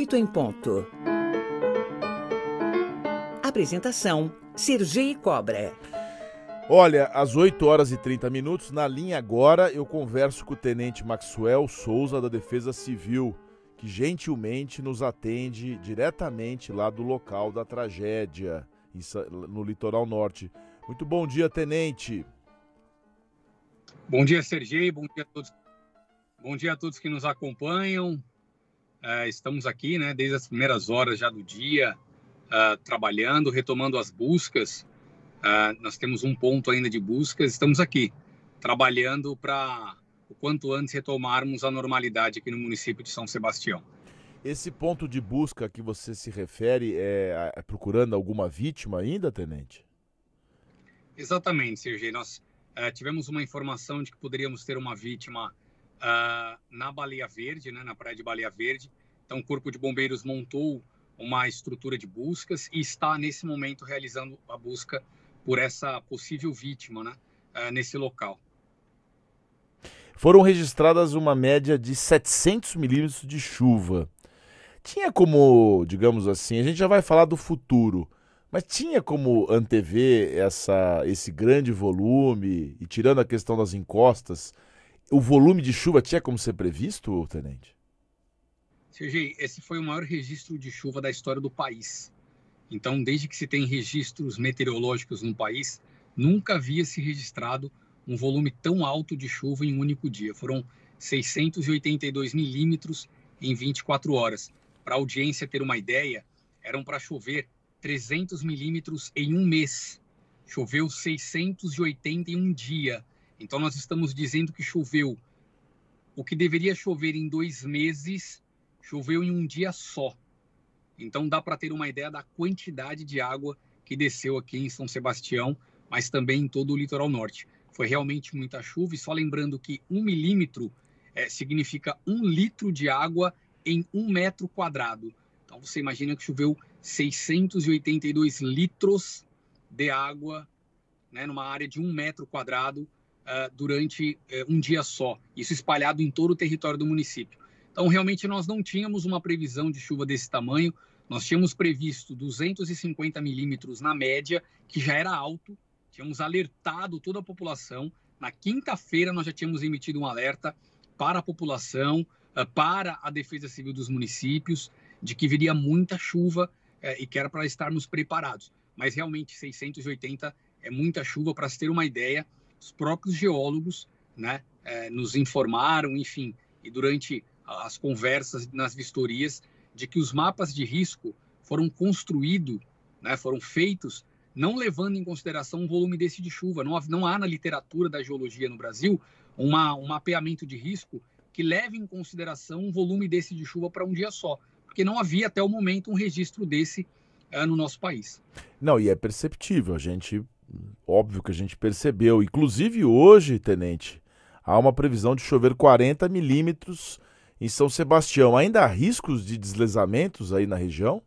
8 em ponto. Apresentação: Sergi Cobra. Olha, às 8 horas e 30 minutos, na linha agora, eu converso com o Tenente Maxwell Souza, da Defesa Civil, que gentilmente nos atende diretamente lá do local da tragédia, no litoral norte. Muito bom dia, Tenente. Bom dia, Sergei. Bom dia a todos. Bom dia a todos que nos acompanham. Uh, estamos aqui, né, desde as primeiras horas já do dia, uh, trabalhando, retomando as buscas Uh, nós temos um ponto ainda de buscas, estamos aqui trabalhando para o quanto antes retomarmos a normalidade aqui no município de São Sebastião. Esse ponto de busca que você se refere é, é procurando alguma vítima ainda, tenente? Exatamente, Sergei. Nós uh, tivemos uma informação de que poderíamos ter uma vítima uh, na Baleia Verde, né, na praia de Baleia Verde. Então, o Corpo de Bombeiros montou uma estrutura de buscas e está, nesse momento, realizando a busca por essa possível vítima né, uh, nesse local. Foram registradas uma média de 700 milímetros de chuva. Tinha como, digamos assim, a gente já vai falar do futuro, mas tinha como antever essa, esse grande volume, e tirando a questão das encostas, o volume de chuva tinha como ser previsto, tenente? Sergei, esse foi o maior registro de chuva da história do país. Então, desde que se tem registros meteorológicos no país, nunca havia se registrado um volume tão alto de chuva em um único dia. Foram 682 milímetros em 24 horas. Para a audiência ter uma ideia, eram para chover 300 milímetros em um mês. Choveu 680 em um dia. Então, nós estamos dizendo que choveu o que deveria chover em dois meses, choveu em um dia só. Então dá para ter uma ideia da quantidade de água que desceu aqui em São Sebastião, mas também em todo o litoral norte. Foi realmente muita chuva, e só lembrando que um milímetro é, significa um litro de água em um metro quadrado. Então você imagina que choveu 682 litros de água né, numa área de um metro quadrado uh, durante uh, um dia só. Isso espalhado em todo o território do município. Então, realmente, nós não tínhamos uma previsão de chuva desse tamanho. Nós tínhamos previsto 250 milímetros na média, que já era alto, tínhamos alertado toda a população. Na quinta-feira, nós já tínhamos emitido um alerta para a população, eh, para a Defesa Civil dos municípios, de que viria muita chuva eh, e que era para estarmos preparados. Mas realmente, 680 é muita chuva. Para se ter uma ideia, os próprios geólogos né, eh, nos informaram, enfim, e durante as conversas nas vistorias, de que os mapas de risco foram construídos, né, foram feitos não levando em consideração um volume desse de chuva. Não há, não há na literatura da geologia no Brasil uma, um mapeamento de risco que leve em consideração um volume desse de chuva para um dia só, porque não havia até o momento um registro desse uh, no nosso país. Não, e é perceptível, a gente, óbvio que a gente percebeu, inclusive hoje, tenente, há uma previsão de chover 40 milímetros em São Sebastião. Ainda há riscos de deslizamentos aí na região?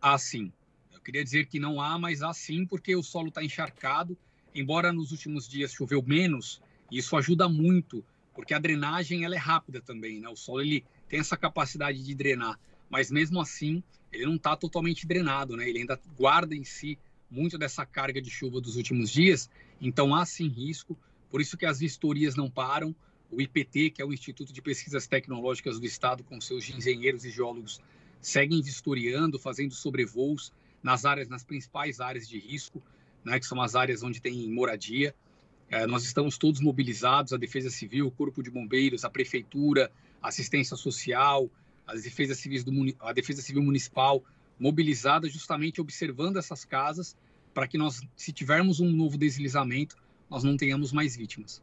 Há sim. Eu queria dizer que não há, mas há sim, porque o solo está encharcado. Embora nos últimos dias choveu menos, isso ajuda muito, porque a drenagem ela é rápida também, né? O solo ele tem essa capacidade de drenar, mas mesmo assim ele não está totalmente drenado, né? Ele ainda guarda em si muito dessa carga de chuva dos últimos dias, então há sim risco. Por isso que as vistorias não param, o IPT, que é o Instituto de Pesquisas Tecnológicas do Estado, com seus engenheiros e geólogos, seguem vistoriando, fazendo sobrevoos nas áreas, nas principais áreas de risco, né, que são as áreas onde tem moradia. É, nós estamos todos mobilizados, a Defesa Civil, o Corpo de Bombeiros, a Prefeitura, Assistência Social, as civis do, a Defesa Civil Municipal, mobilizada justamente observando essas casas, para que nós, se tivermos um novo deslizamento, nós não tenhamos mais vítimas.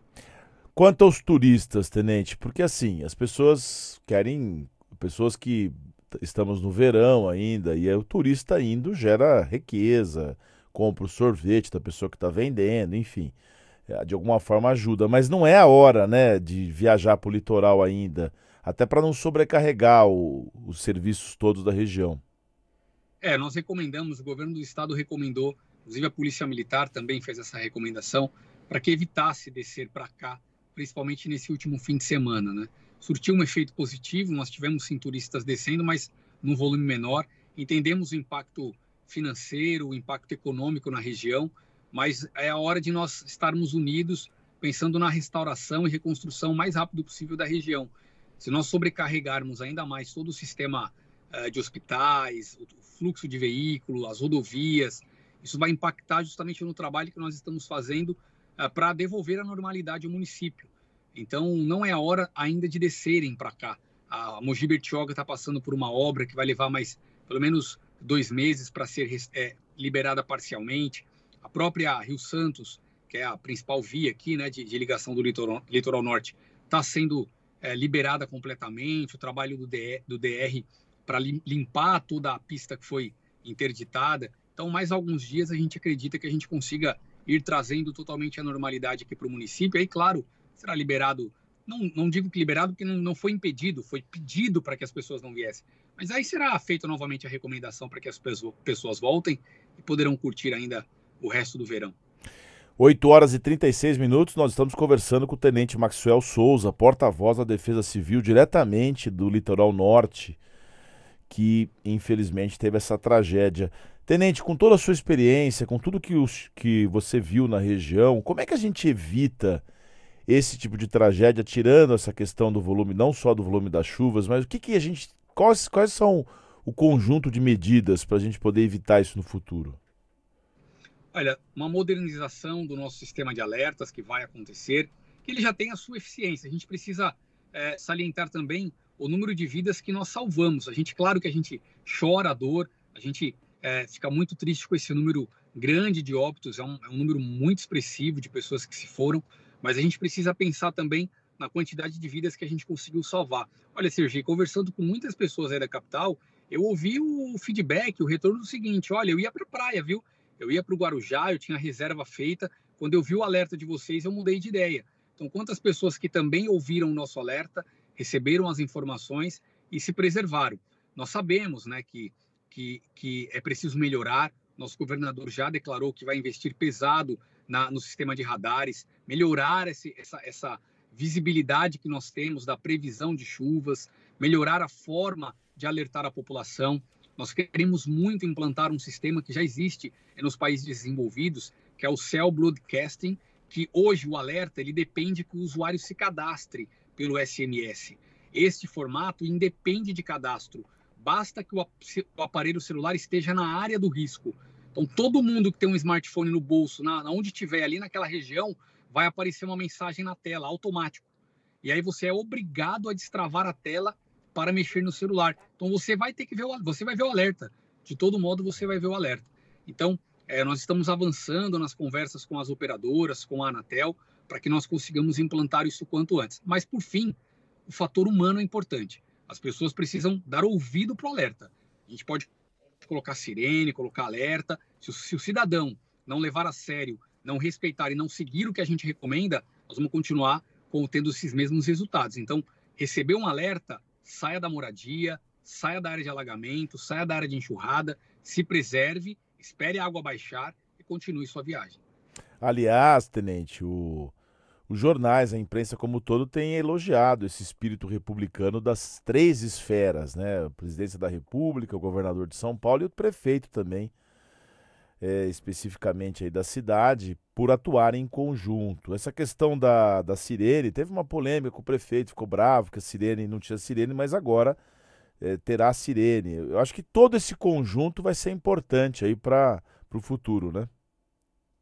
Quanto aos turistas, tenente, porque assim, as pessoas querem, pessoas que estamos no verão ainda, e o turista indo gera riqueza, compra o sorvete da pessoa que está vendendo, enfim, é, de alguma forma ajuda, mas não é a hora, né, de viajar para o litoral ainda, até para não sobrecarregar o, os serviços todos da região. É, nós recomendamos, o governo do estado recomendou, inclusive a Polícia Militar também fez essa recomendação, para que evitasse descer para cá principalmente nesse último fim de semana, né? Surtiu um efeito positivo, nós tivemos sim turistas descendo, mas num volume menor. Entendemos o impacto financeiro, o impacto econômico na região, mas é a hora de nós estarmos unidos, pensando na restauração e reconstrução mais rápido possível da região. Se nós sobrecarregarmos ainda mais todo o sistema de hospitais, o fluxo de veículos, as rodovias, isso vai impactar justamente no trabalho que nós estamos fazendo uh, para devolver a normalidade ao município. Então, não é a hora ainda de descerem para cá. A Mogi Bertioga está passando por uma obra que vai levar mais pelo menos dois meses para ser é, liberada parcialmente. A própria Rio Santos, que é a principal via aqui né, de, de ligação do litoral, litoral norte, está sendo é, liberada completamente. O trabalho do DR, do DR para limpar toda a pista que foi interditada. Então, mais alguns dias a gente acredita que a gente consiga ir trazendo totalmente a normalidade aqui para o município. Aí, claro, será liberado não, não digo que liberado porque não, não foi impedido, foi pedido para que as pessoas não viessem. Mas aí será feita novamente a recomendação para que as pessoas voltem e poderão curtir ainda o resto do verão. 8 horas e 36 minutos, nós estamos conversando com o Tenente Maxwell Souza, porta-voz da Defesa Civil, diretamente do litoral norte, que infelizmente teve essa tragédia. Tenente, com toda a sua experiência, com tudo que, os, que você viu na região, como é que a gente evita esse tipo de tragédia, tirando essa questão do volume, não só do volume das chuvas, mas o que, que a gente. Quais, quais são o conjunto de medidas para a gente poder evitar isso no futuro? Olha, uma modernização do nosso sistema de alertas que vai acontecer, que ele já tem a sua eficiência. A gente precisa é, salientar também o número de vidas que nós salvamos. A gente, claro que a gente chora a dor, a gente é, fica muito triste com esse número grande de óbitos, é um, é um número muito expressivo de pessoas que se foram, mas a gente precisa pensar também na quantidade de vidas que a gente conseguiu salvar. Olha, Sergi, conversando com muitas pessoas aí da capital, eu ouvi o feedback, o retorno do seguinte: olha, eu ia para a praia, viu? Eu ia para o Guarujá, eu tinha reserva feita. Quando eu vi o alerta de vocês, eu mudei de ideia. Então, quantas pessoas que também ouviram o nosso alerta, receberam as informações e se preservaram? Nós sabemos né, que, que, que é preciso melhorar. Nosso governador já declarou que vai investir pesado na, no sistema de radares, melhorar esse, essa, essa visibilidade que nós temos da previsão de chuvas, melhorar a forma de alertar a população. Nós queremos muito implantar um sistema que já existe nos países desenvolvidos, que é o Cell Broadcasting, que hoje o alerta ele depende que o usuário se cadastre pelo SMS. Este formato independe de cadastro. Basta que o aparelho celular esteja na área do risco. Então, todo mundo que tem um smartphone no bolso, na, onde tiver ali naquela região, vai aparecer uma mensagem na tela, automático. E aí você é obrigado a destravar a tela para mexer no celular. Então, você vai ter que ver o, você vai ver o alerta. De todo modo, você vai ver o alerta. Então, é, nós estamos avançando nas conversas com as operadoras, com a Anatel, para que nós consigamos implantar isso quanto antes. Mas, por fim, o fator humano é importante. As pessoas precisam dar ouvido para o alerta. A gente pode colocar sirene, colocar alerta. Se o, se o cidadão não levar a sério, não respeitar e não seguir o que a gente recomenda, nós vamos continuar tendo esses mesmos resultados. Então, receber um alerta, saia da moradia, saia da área de alagamento, saia da área de enxurrada, se preserve, espere a água baixar e continue sua viagem. Aliás, tenente, o, os jornais, a imprensa como todo tem elogiado esse espírito republicano das três esferas, né? A presidência da República, o governador de São Paulo e o prefeito também, é, especificamente aí da cidade, por atuarem em conjunto. Essa questão da, da sirene, teve uma polêmica com o prefeito, ficou bravo que a sirene não tinha sirene, mas agora é, terá sirene. Eu acho que todo esse conjunto vai ser importante aí para o futuro, né?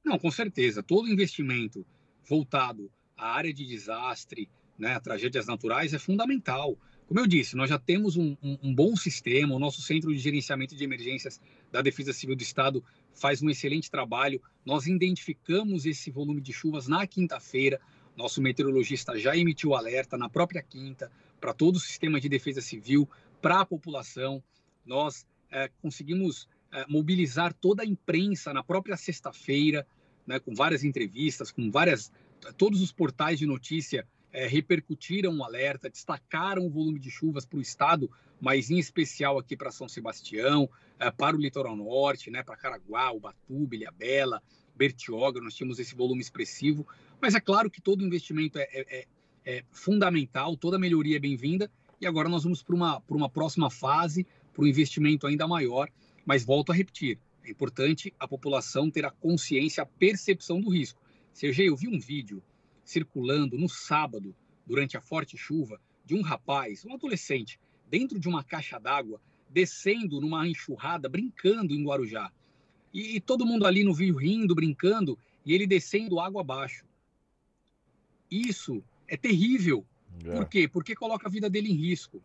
Não, com certeza. Todo investimento voltado à área de desastre, né, a tragédias naturais, é fundamental. Como eu disse, nós já temos um, um, um, bom sistema, o nosso Centro de Gerenciamento de Emergências da Defesa Civil do Estado faz um excelente trabalho. Nós identificamos esse volume de chuvas na quinta-feira, nosso meteorologista já emitiu alerta na própria quinta para todo o sistema de defesa civil, para a população. Nós é, conseguimos é, mobilizar toda a imprensa na própria sexta-feira, né, com várias entrevistas, com várias. Todos os portais de notícia é, repercutiram o alerta, destacaram o volume de chuvas para o estado, mas em especial aqui para São Sebastião, é, para o litoral norte, né, para Caraguá, Ubatuba, Ilhabela, Bertioga, nós tínhamos esse volume expressivo. Mas é claro que todo investimento é, é, é, é fundamental, toda melhoria é bem-vinda. E agora nós vamos para uma, uma próxima fase, para um investimento ainda maior, mas volto a repetir, é importante a população ter a consciência, a percepção do risco. Sergei, eu vi um vídeo circulando no sábado, durante a forte chuva, de um rapaz, um adolescente, dentro de uma caixa d'água, descendo numa enxurrada, brincando em Guarujá. E, e, todo mundo ali no vídeo rindo, brincando, e ele descendo água abaixo. Isso é terrível. É. Por quê? Porque coloca a vida dele em risco.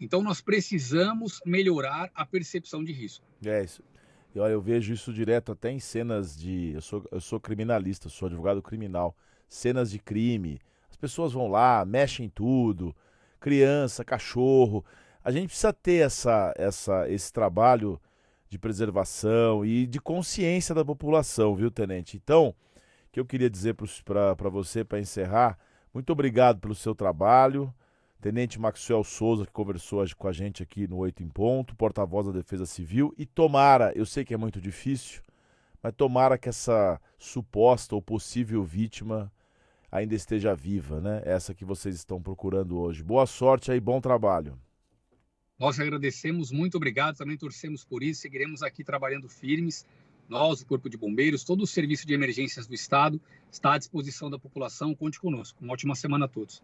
Então nós precisamos melhorar a percepção de risco. É isso. E olha, eu vejo isso direto até em cenas de. Eu sou, eu sou criminalista, sou advogado criminal. Cenas de crime. As pessoas vão lá, mexem tudo. Criança, cachorro. A gente precisa ter essa, essa, esse trabalho de preservação e de consciência da população, viu, tenente? Então, o que eu queria dizer para você, para encerrar, muito obrigado pelo seu trabalho. Tenente Maxwell Souza, que conversou com a gente aqui no Oito em Ponto, porta-voz da Defesa Civil. E tomara, eu sei que é muito difícil, mas tomara que essa suposta ou possível vítima ainda esteja viva, né? Essa que vocês estão procurando hoje. Boa sorte aí, bom trabalho. Nós agradecemos, muito obrigado, também torcemos por isso, seguiremos aqui trabalhando firmes. Nós, o Corpo de Bombeiros, todo o serviço de emergências do Estado está à disposição da população. Conte conosco. Uma ótima semana a todos.